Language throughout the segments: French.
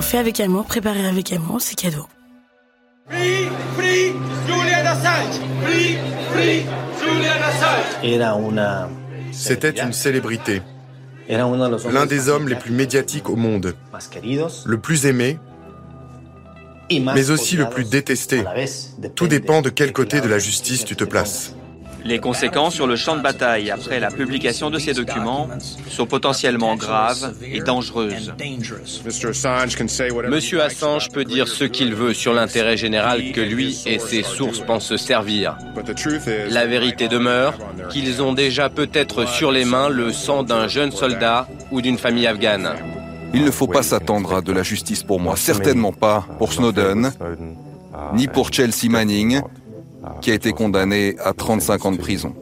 Fait avec amour, préparé avec amour, c'est cadeau. Free, free, Julian Assange. Free, free, Julian Assange. C'était une célébrité, l'un des hommes les plus médiatiques au monde, le plus aimé, mais aussi le plus détesté. Tout dépend de quel côté de la justice tu te places. Les conséquences sur le champ de bataille après la publication de ces documents sont potentiellement graves et dangereuses. Monsieur Assange peut dire ce qu'il veut sur l'intérêt général que lui et ses sources pensent se servir. La vérité demeure qu'ils ont déjà peut-être sur les mains le sang d'un jeune soldat ou d'une famille afghane. Il ne faut pas s'attendre à de la justice pour moi, certainement pas pour Snowden, ni pour Chelsea Manning, qui a été condamné à 35 ans de prison.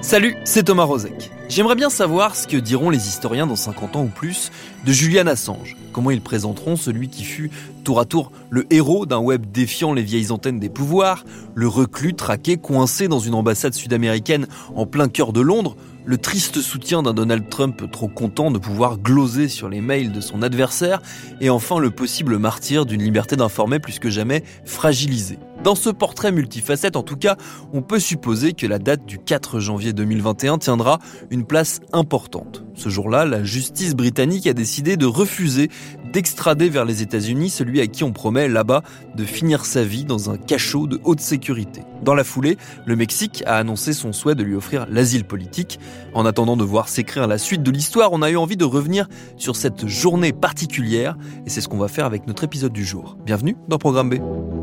Salut, c'est Thomas Rozek. J'aimerais bien savoir ce que diront les historiens dans 50 ans ou plus de Julian Assange. Comment ils présenteront celui qui fut tour à tour le héros d'un web défiant les vieilles antennes des pouvoirs, le reclus traqué coincé dans une ambassade sud-américaine en plein cœur de Londres, le triste soutien d'un Donald Trump trop content de pouvoir gloser sur les mails de son adversaire, et enfin le possible martyr d'une liberté d'informer plus que jamais fragilisée. Dans ce portrait multifacette, en tout cas, on peut supposer que la date du 4 janvier 2021 tiendra une place importante. Ce jour-là, la justice britannique a décidé de refuser d'extrader vers les États-Unis celui à qui on promet là-bas de finir sa vie dans un cachot de haute sécurité. Dans la foulée, le Mexique a annoncé son souhait de lui offrir l'asile politique. En attendant de voir s'écrire la suite de l'histoire, on a eu envie de revenir sur cette journée particulière et c'est ce qu'on va faire avec notre épisode du jour. Bienvenue dans Programme B.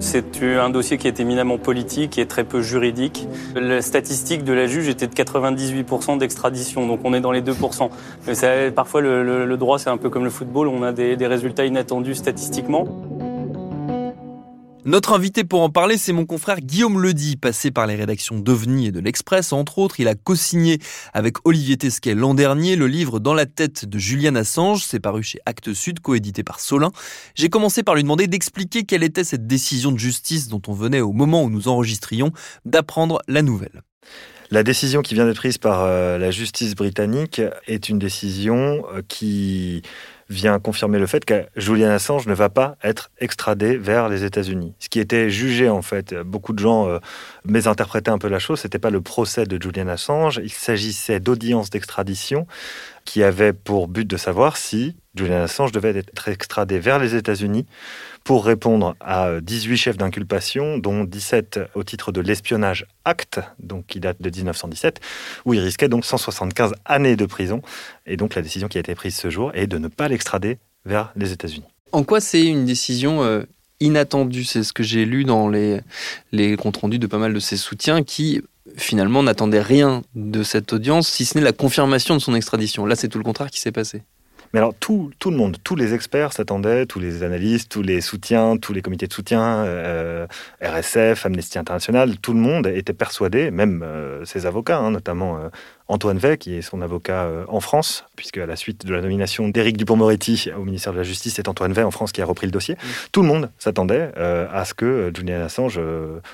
C'est un dossier qui est éminemment politique et très peu juridique. La statistique de la juge était de 98% d'extradition, donc on est dans les 2%. Mais ça, parfois, le, droit, c'est un peu comme le football, on a des résultats inattendus statistiquement. Notre invité pour en parler, c'est mon confrère Guillaume Ledy, passé par les rédactions d'OVNI et de l'Express. Entre autres, il a co-signé avec Olivier Tesquet l'an dernier le livre Dans la tête de Julian Assange. C'est paru chez Actes Sud, coédité par Solin. J'ai commencé par lui demander d'expliquer quelle était cette décision de justice dont on venait au moment où nous enregistrions d'apprendre la nouvelle. La décision qui vient d'être prise par euh, la justice britannique est une décision euh, qui vient confirmer le fait que Julian Assange ne va pas être extradé vers les États-Unis. Ce qui était jugé, en fait, beaucoup de gens euh, mésinterprétaient un peu la chose, c'était pas le procès de Julian Assange, il s'agissait d'audience d'extradition qui avait pour but de savoir si Julian Assange devait être extradé vers les États-Unis pour répondre à 18 chefs d'inculpation, dont 17 au titre de l'espionnage acte, donc qui date de 1917, où il risquait donc 175 années de prison. Et donc la décision qui a été prise ce jour est de ne pas l'extrader vers les États-Unis. En quoi c'est une décision euh, inattendue? C'est ce que j'ai lu dans les, les comptes rendus de pas mal de ses soutiens qui finalement n'attendaient rien de cette audience, si ce n'est la confirmation de son extradition. Là, c'est tout le contraire qui s'est passé. Mais alors tout, tout le monde, tous les experts s'attendaient, tous les analystes, tous les soutiens, tous les comités de soutien, euh, RSF, Amnesty International, tout le monde était persuadé, même euh, ses avocats, hein, notamment euh, Antoine Vey, qui est son avocat euh, en France, puisque à la suite de la nomination d'Éric Dupont-Moretti au ministère de la Justice, c'est Antoine Vey en France qui a repris le dossier. Tout le monde s'attendait euh, à ce que euh, Julian Assange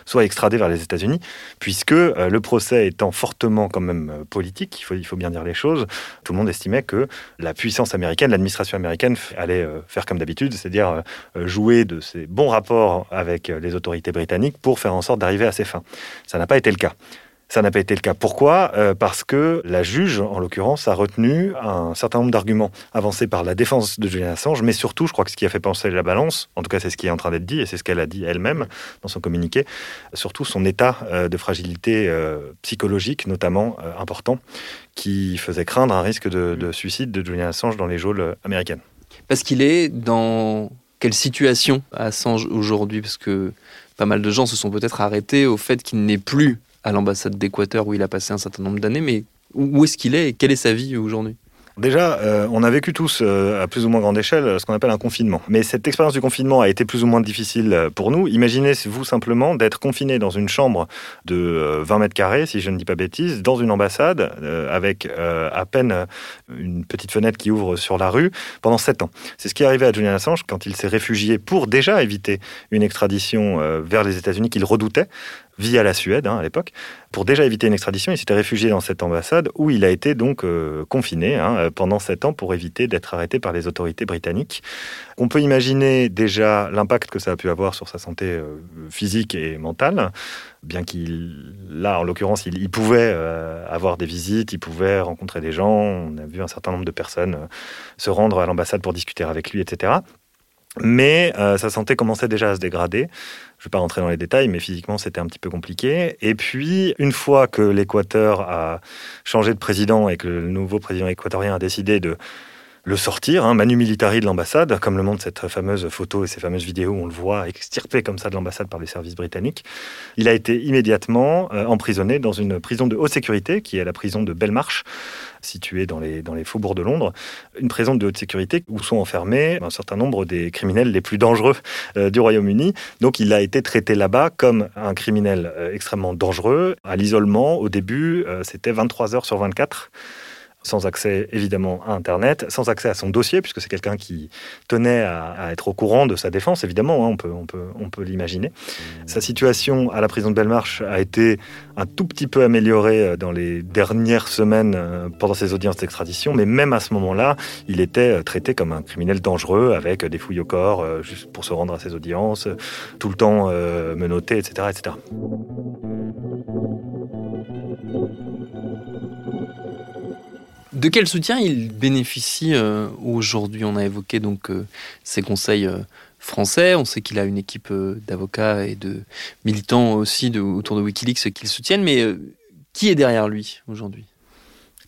soit extradé vers les États-Unis, puisque le procès étant fortement quand même politique, il faut, il faut bien dire les choses, tout le monde estimait que la puissance américaine, l'administration américaine allait faire comme d'habitude, c'est-à-dire jouer de ses bons rapports avec les autorités britanniques pour faire en sorte d'arriver à ses fins. Ça n'a pas été le cas. Ça n'a pas été le cas. Pourquoi? Euh, Parce que la juge, en l'occurrence, a retenu un certain nombre d'arguments avancés par la défense de Julian Assange, mais surtout, je crois que ce qui a fait penser la balance, en tout cas c'est ce qui est en train d'être dit, et c'est ce qu'elle a dit elle-même dans son communiqué, surtout son état euh, de fragilité euh, psychologique, notamment important, qui faisait craindre un risque de, de suicide de Julian Assange dans les geôles américaines. Parce qu'il est dans quelle situation Assange aujourd'hui? Parce que pas mal de gens se sont peut-être arrêtés au fait qu'il n'est plus à l'ambassade d'Équateur où il a passé un certain nombre d'années, mais où est-ce qu'il est et quelle est sa vie aujourd'hui? Déjà, euh, on a vécu tous, euh, à plus ou moins grande échelle, ce qu'on appelle un confinement. Mais cette expérience du confinement a été plus ou moins difficile euh, pour nous. Imaginez-vous simplement d'être confiné dans une chambre de 20 mètres carrés, si je ne dis pas bêtise, dans une ambassade, avec à peine une petite fenêtre qui ouvre sur la rue, pendant 7 ans. C'est ce qui est arrivé à Julian Assange quand il s'est réfugié pour déjà éviter une extradition vers les États-Unis qu'il redoutait via la Suède hein, à l'époque. Pour déjà éviter une extradition, il s'était réfugié dans cette ambassade où il a été donc euh, confiné hein, pendant sept ans pour éviter d'être arrêté par les autorités britanniques. On peut imaginer déjà l'impact que ça a pu avoir sur sa santé euh, physique et mentale, bien qu'il, là en l'occurrence, il, pouvait euh, avoir des visites, il pouvait rencontrer des gens. On a vu un certain nombre de personnes se rendre à l'ambassade pour discuter avec lui, etc. Mais sa santé commençait déjà à se dégrader. Je ne vais pas rentrer dans les détails, mais physiquement, c'était un petit peu compliqué. Et puis, une fois que l'Équateur a changé de président et que le nouveau président équatorien a décidé de le sortir, hein, Manu Militari de l'ambassade, comme le montre cette fameuse photo et ces fameuses vidéos où on le voit extirpé comme ça de l'ambassade par les services britanniques. Il a été immédiatement euh, emprisonné dans une prison de haute sécurité, qui est la prison de Belmarsh, située dans les, faubourgs de Londres. Une prison de haute sécurité où sont enfermés un certain nombre des criminels les plus dangereux euh, du Royaume-Uni. Donc il a été traité là-bas comme un criminel euh, extrêmement dangereux. À l'isolement, au début, c'était 23 heures sur 24 sans accès évidemment à Internet, sans accès à son dossier, puisque c'est quelqu'un qui tenait à, être au courant de sa défense, évidemment, hein, on peut, on peut, on peut l'imaginer. Sa situation à la prison de Belmarsh a été un tout petit peu améliorée euh, dans les dernières semaines euh, pendant ses audiences d'extradition, mais même à ce moment-là, il était euh, traité comme un criminel dangereux, avec des fouilles au corps, juste pour se rendre à ses audiences, tout le temps menotté, etc. etc. De quel soutien il bénéficie euh, aujourd'hui? On a évoqué donc euh, ses conseils euh, français. On sait qu'il a une équipe d'avocats et de militants aussi autour de WikiLeaks qui le soutiennent. Mais qui est derrière lui aujourd'hui?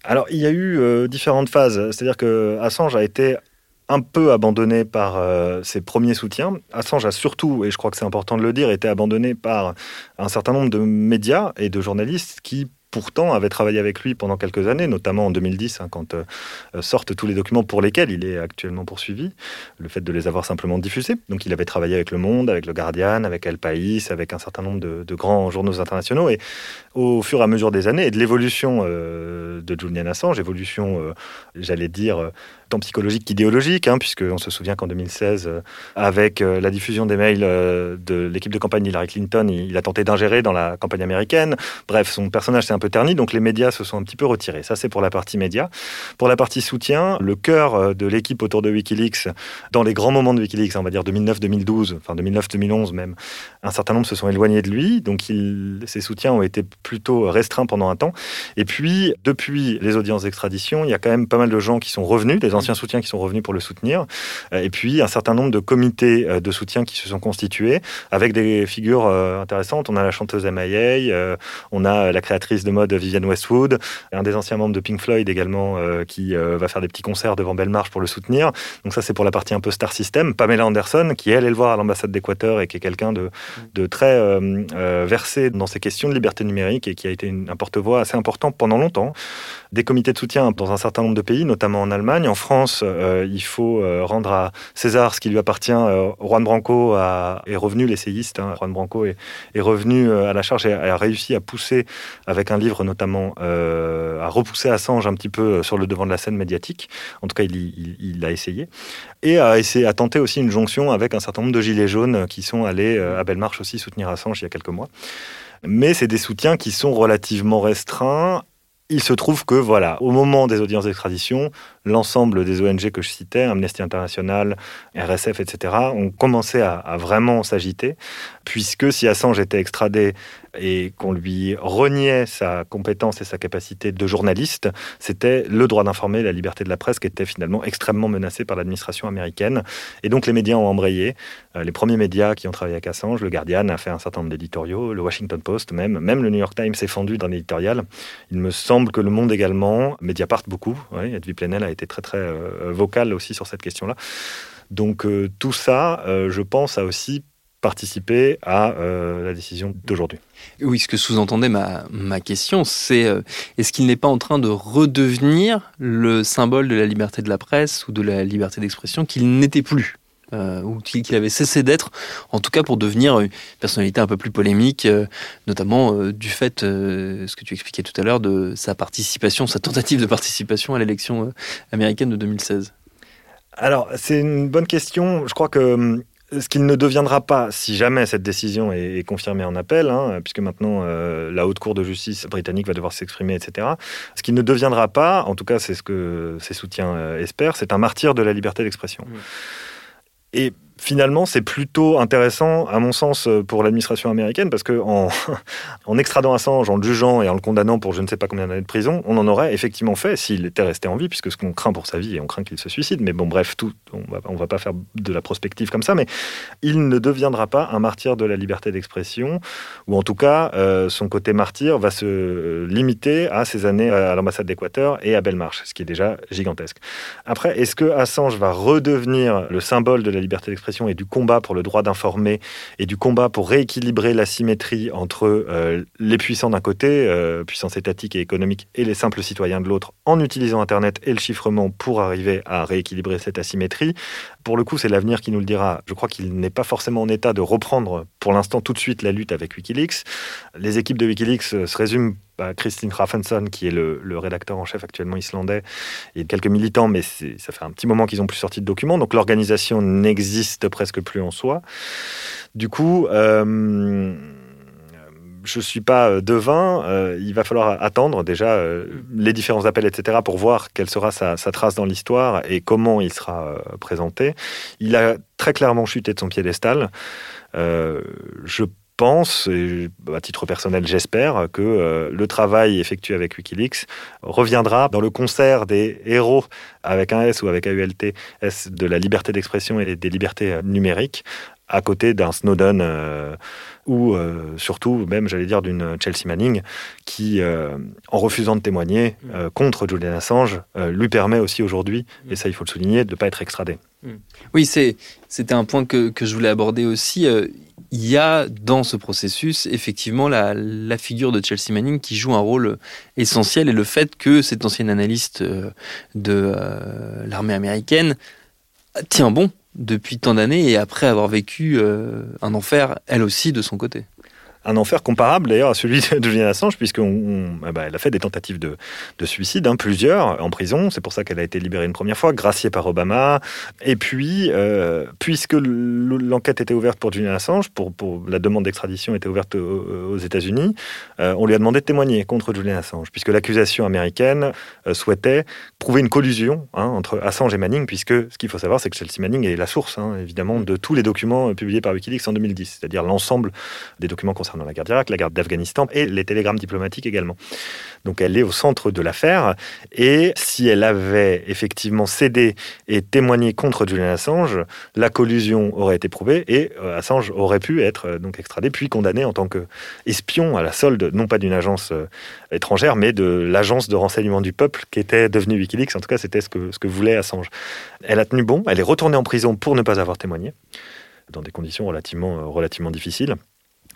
Alors, il y a eu différentes phases. C'est-à-dire que Assange a été un peu abandonné par ses premiers soutiens. Assange a surtout, et je crois que c'est important de le dire, été abandonné par un certain nombre de médias et de journalistes qui pourtant avait travaillé avec lui pendant quelques années, notamment en 2010, hein, quand euh, sortent tous les documents pour lesquels il est actuellement poursuivi, le fait de les avoir simplement diffusés. Donc il avait travaillé avec Le Monde, avec Le Guardian, avec El País, avec un certain nombre de, grands journaux internationaux. Et au fur et à mesure des années et de l'évolution euh, de Julian Assange, évolution, euh, j'allais dire, tant psychologique qu'idéologique, hein, puisqu'on se souvient qu'en 2016, euh, avec euh, la diffusion des mails euh, de l'équipe de campagne Hillary Clinton, il, a tenté d'ingérer dans la campagne américaine. Bref, son personnage s'est un peu terni, donc les médias se sont un petit peu retirés. Ça, c'est pour la partie média. Pour la partie soutien, le cœur de l'équipe autour de Wikileaks, dans les grands moments de Wikileaks, on va dire 2009-2012, enfin 2009-2011 même, un certain nombre se sont éloignés de lui, donc ses soutiens ont été plutôt restreints pendant un temps. Et puis, depuis les audiences d'extradition, il y a quand même pas mal de gens qui sont revenus, des anciens soutiens qui sont revenus pour le soutenir, euh, et puis un certain nombre de comités euh, de soutien qui se sont constitués avec des figures euh, intéressantes. On a la chanteuse MIA, on a la créatrice de mode Vivienne Westwood, un des anciens membres de Pink Floyd également qui va faire des petits concerts devant Belmarsh pour le soutenir. Donc ça c'est pour la partie un peu star system. Pamela Anderson qui elle est le voir à l'ambassade d'Équateur et qui est quelqu'un de, de, très versé dans ces questions de liberté numérique et qui a été un porte-voix assez important pendant longtemps. Des comités de soutien dans un certain nombre de pays, notamment en Allemagne, en France euh, il faut euh, rendre à César ce qui lui appartient. Euh, Juan Branco est revenu, l'essayiste, hein. Juan Branco est, revenu à la charge et a réussi à pousser, avec un livre notamment, à repousser Assange un petit peu sur le devant de la scène médiatique. En tout cas, il, l'a essayé. Et a, essayé, à tenter aussi une jonction avec un certain nombre de gilets jaunes qui sont allés à Bellemarche aussi soutenir Assange il y a quelques mois. Mais c'est des soutiens qui sont relativement restreints il se trouve que, voilà, au moment des audiences d'extradition, l'ensemble des ONG que je citais, Amnesty International, RSF, etc., ont commencé à, vraiment s'agiter, puisque si Assange était extradé et qu'on lui reniait sa compétence et sa capacité de journaliste, c'était le droit d'informer, la liberté de la presse qui était finalement extrêmement menacée par l'administration américaine. Et donc les médias ont embrayé. Euh, les premiers médias qui ont travaillé avec Assange, le Guardian a fait un certain nombre d'éditoriaux, le Washington Post même, même le New York Times s'est fendu d'un éditorial. Il me semble que Le Monde également, Mediapart beaucoup, oui, Edwy Plenel a été très très euh, vocal aussi sur cette question-là. Donc euh, tout ça, je pense, a aussi participer à euh, la décision d'aujourd'hui. Oui, ce que sous-entendait ma, ma question, c'est euh, est-ce qu'il n'est pas en train de redevenir le symbole de la liberté de la presse ou de la liberté d'expression qu'il n'était plus euh, ou qu'il avait cessé d'être, en tout cas pour devenir une personnalité un peu plus polémique, notamment du fait, ce que tu expliquais tout à l'heure, de sa participation, sa tentative de participation à l'élection américaine de 2016 alors, c'est une bonne question. Je crois que hum, ce qu'il ne deviendra pas, si jamais cette décision est, confirmée en appel, hein, puisque maintenant euh, la haute cour de justice britannique va devoir s'exprimer, etc., ce qu'il ne deviendra pas, en tout cas c'est ce que ses soutiens euh, espèrent, c'est un martyr de la liberté d'expression. Mmh. Et finalement, c'est plutôt intéressant, à mon sens, euh, pour l'administration américaine, parce que en, extradant Assange, en le jugeant et en le condamnant pour je ne sais pas combien d'années de prison, on en aurait effectivement fait s'il était resté en vie, puisque ce qu'on craint pour sa vie, et on craint qu'il se suicide. Mais bon, bref, tout, on va, va pas faire de la prospective comme ça, mais il ne deviendra pas un martyr de la liberté d'expression, ou en tout cas, euh, son côté martyr va se limiter à ses années à l'ambassade d'Équateur et à Belmarsh, ce qui est déjà gigantesque. Après, est-ce que Assange va redevenir le symbole de la liberté d'expression et du combat pour le droit d'informer et du combat pour rééquilibrer la symétrie entre euh, les puissants d'un côté, euh, puissance étatique et économique, et les simples citoyens de l'autre, en utilisant Internet et le chiffrement pour arriver à rééquilibrer cette asymétrie. Pour le coup, c'est l'avenir qui nous le dira. Je crois qu'il n'est pas forcément en état de reprendre pour l'instant tout de suite la lutte avec Wikileaks. Les équipes de Wikileaks euh, se résument Christine Raffenson, qui est le, rédacteur en chef actuellement islandais, et quelques militants, mais ça fait un petit moment qu'ils n'ont plus sorti de documents, donc l'organisation n'existe presque plus en soi. Du coup, euh, je ne suis pas euh, devin, euh, il va falloir attendre déjà les différents appels, etc., pour voir quelle sera sa, trace dans l'histoire et comment il sera présenté. Il a très clairement chuté de son piédestal. je pense, et à titre personnel j'espère, que euh, le travail effectué avec Wikileaks reviendra dans le concert des héros avec un S ou avec AULT, S de la liberté d'expression et des libertés euh, numériques, à côté d'un Snowden euh, ou surtout même, j'allais dire, d'une Chelsea Manning qui, en refusant de témoigner mm. contre Julian Assange, lui permet aussi aujourd'hui, et ça il faut le souligner, de ne pas être extradé. Mm. Oui, c'était un point que, que, je voulais aborder aussi il y a dans ce processus effectivement la, figure de Chelsea Manning qui joue un rôle essentiel et le fait que cette ancienne analyste euh, de euh, l'armée américaine tient bon depuis tant d'années et après avoir vécu euh, un enfer elle aussi de son côté un enfer comparable d'ailleurs à celui de Julian Assange, puisqu'elle eh ben, a fait des tentatives de, suicide, hein, plusieurs, en prison. C'est pour ça qu'elle a été libérée une première fois, graciée par Obama. Et puis, euh, puisque l'enquête était ouverte pour Julian Assange, pour, la demande d'extradition était ouverte aux, États-Unis, euh, on lui a demandé de témoigner contre Julian Assange, puisque l'accusation américaine euh, souhaitait prouver une collusion hein, entre Assange et Manning, puisque ce qu'il faut savoir, c'est que Chelsea Manning est la source, hein, évidemment, de tous les documents publiés par Wikileaks en 2010, c'est-à-dire l'ensemble des documents concernant la guerre d'Irak, la guerre d'Afghanistan et les télégrammes diplomatiques également. Donc elle est au centre de l'affaire et si elle avait effectivement cédé et témoigné contre Julian Assange, la collusion aurait été prouvée et euh, Assange aurait pu être euh, donc extradé puis condamné en tant qu'espion à la solde non pas d'une agence euh, étrangère mais de l'agence de renseignement du peuple qui était devenue Wikileaks. En tout cas, c'était ce que, ce que voulait Assange. Elle a tenu bon, elle est retournée en prison pour ne pas avoir témoigné dans des conditions relativement, relativement difficiles.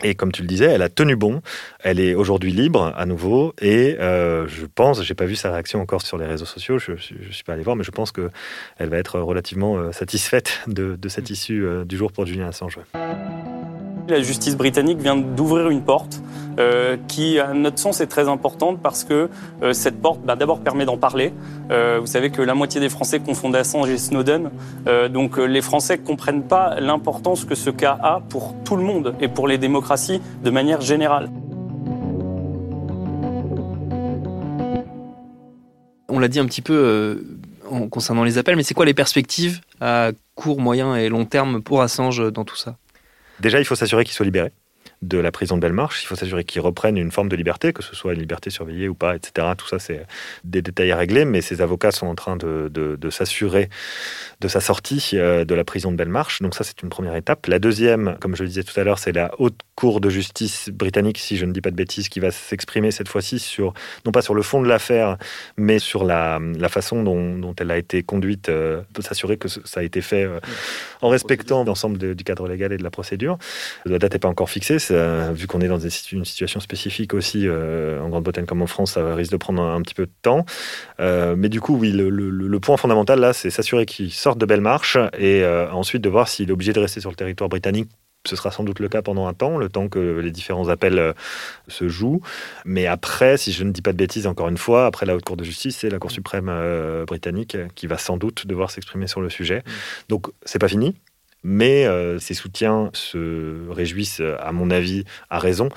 Et comme tu le disais, elle a tenu bon. Elle est aujourd'hui libre à nouveau. Et euh, je pense, j'ai pas vu sa réaction encore sur les réseaux sociaux, je, ne suis pas allé voir, mais je pense qu'elle va être relativement euh, satisfaite de, cette issue euh, du jour pour Julian Assange. La justice britannique vient d'ouvrir une porte euh, qui, à notre sens, est très importante parce que euh, cette porte, bah, d'abord, permet d'en parler. Euh, vous savez que la moitié des Français confondent Assange et Snowden. donc, les Français ne comprennent pas l'importance que ce cas a pour tout le monde et pour les démocraties de manière générale. On l'a dit un petit peu concernant les appels, mais c'est quoi les perspectives à court, moyen et long terme pour Assange dans tout ça? Déjà, il faut s'assurer qu'il soit libéré. De la prison de Belmarsh. Il faut s'assurer qu'ils reprennent une forme de liberté, que ce soit une liberté surveillée ou pas, etc. Tout ça, c'est des détails à régler, mais ces avocats sont en train de, de, s'assurer de sa sortie euh, de la prison de Belmarsh. Donc ça, c'est une première étape. La deuxième, comme je le disais tout à l'heure, c'est la haute cour de justice britannique, si je ne dis pas de bêtises, qui va s'exprimer cette fois-ci sur, non pas sur le fond de l'affaire, mais sur la, façon dont, elle a été conduite, euh, s'assurer que ça a été fait euh, en respectant l'ensemble du cadre légal et de la procédure. La date n'est pas encore fixée, vu qu'on est dans une situation spécifique aussi euh, en Grande-Bretagne comme en France, ça risque de prendre un, petit peu de temps. Euh, mais du coup, oui, le, point fondamental là, c'est s'assurer qu'il sorte de belle marche et euh, ensuite de voir s'il est obligé de rester sur le territoire britannique ce sera sans doute le cas pendant un temps, le temps que les différents appels se jouent. Mais après, si je ne dis pas de bêtises, encore une fois, après la Haute Cour de justice, c'est la Cour suprême britannique qui va sans doute devoir s'exprimer sur le sujet. Mmh. Donc, c'est pas fini. Mais euh, ces soutiens se réjouissent, à mon avis, à raison,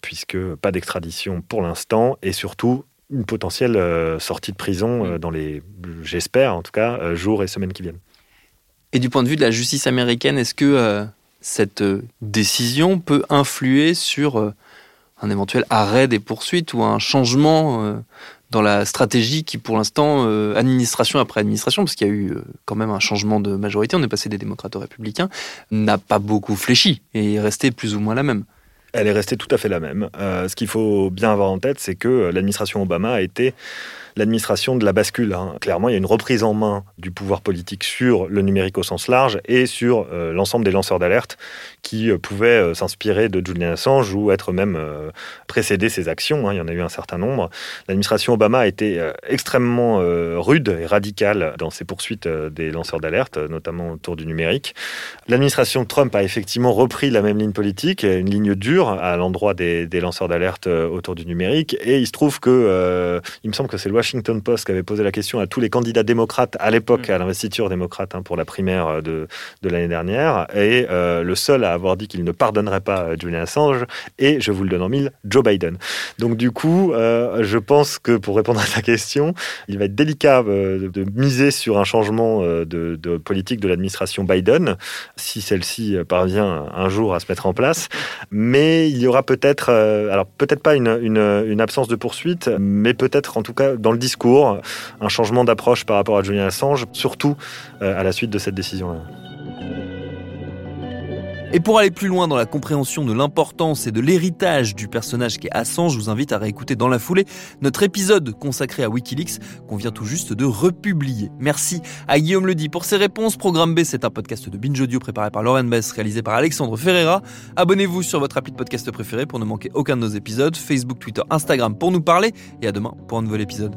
puisque pas d'extradition pour l'instant, et surtout une potentielle euh, sortie de prison euh, dans les, j'espère en tout cas, jours et semaines qui viennent. Et du point de vue de la justice américaine, est-ce que cette décision peut influer sur un éventuel arrêt des poursuites ou un changement dans la stratégie qui, pour l'instant, euh, administration après administration, parce qu'il y a eu euh, quand même un changement de majorité, on est passé des démocrates aux républicains, n'a pas beaucoup fléchi et est restée plus ou moins la même. Elle est restée tout à fait la même. Euh, ce qu'il faut bien avoir en tête, c'est que l'administration Obama a été l'administration de la bascule. Hein. Clairement, il y a une reprise en main du pouvoir politique sur le numérique au sens large et sur euh, l'ensemble des lanceurs d'alerte qui euh, pouvaient euh, s'inspirer de Julian Assange ou être même précéder ses actions. Hein. Il y en a eu un certain nombre. L'administration Obama a été extrêmement rude et radicale dans ses poursuites des lanceurs d'alerte, notamment autour du numérique. L'administration Trump a effectivement repris la même ligne politique, une ligne dure à l'endroit des, lanceurs d'alerte autour du numérique. Et il se trouve que, il me semble que c'est le Washington Post qui avait posé la question à tous les candidats démocrates à l'époque, mm. à l'investiture démocrate hein, pour la primaire euh, de, de l'année dernière. Et euh, le seul à avoir dit qu'il ne pardonnerait pas euh, Julian Assange, et je vous le donne en mille, Joe Biden. Donc du coup, je pense que pour répondre à ta question, il va être délicat de miser sur un changement de, de politique de l'administration Biden, si celle-ci parvient un jour à se mettre en place. Mais il y aura peut-être, alors peut-être pas une, une, une absence de poursuite, mais peut-être en tout cas dans le discours, un changement d'approche par rapport à Julian Assange, surtout euh, à la suite de cette décision-là. Et pour aller plus loin dans la compréhension de l'importance et de l'héritage du personnage qui est Assange, je vous invite à réécouter dans la foulée notre épisode consacré à Wikileaks qu'on vient tout juste de republier. Merci à Guillaume Ledy pour ses réponses. Programme B, c'est un podcast de Binge Audio préparé par Lauren Bess, réalisé par Alexandre Ferreira. Abonnez-vous sur votre appli podcast préféré pour ne manquer aucun de nos épisodes. Facebook, Twitter, Instagram pour nous parler. Et à demain pour un nouvel épisode.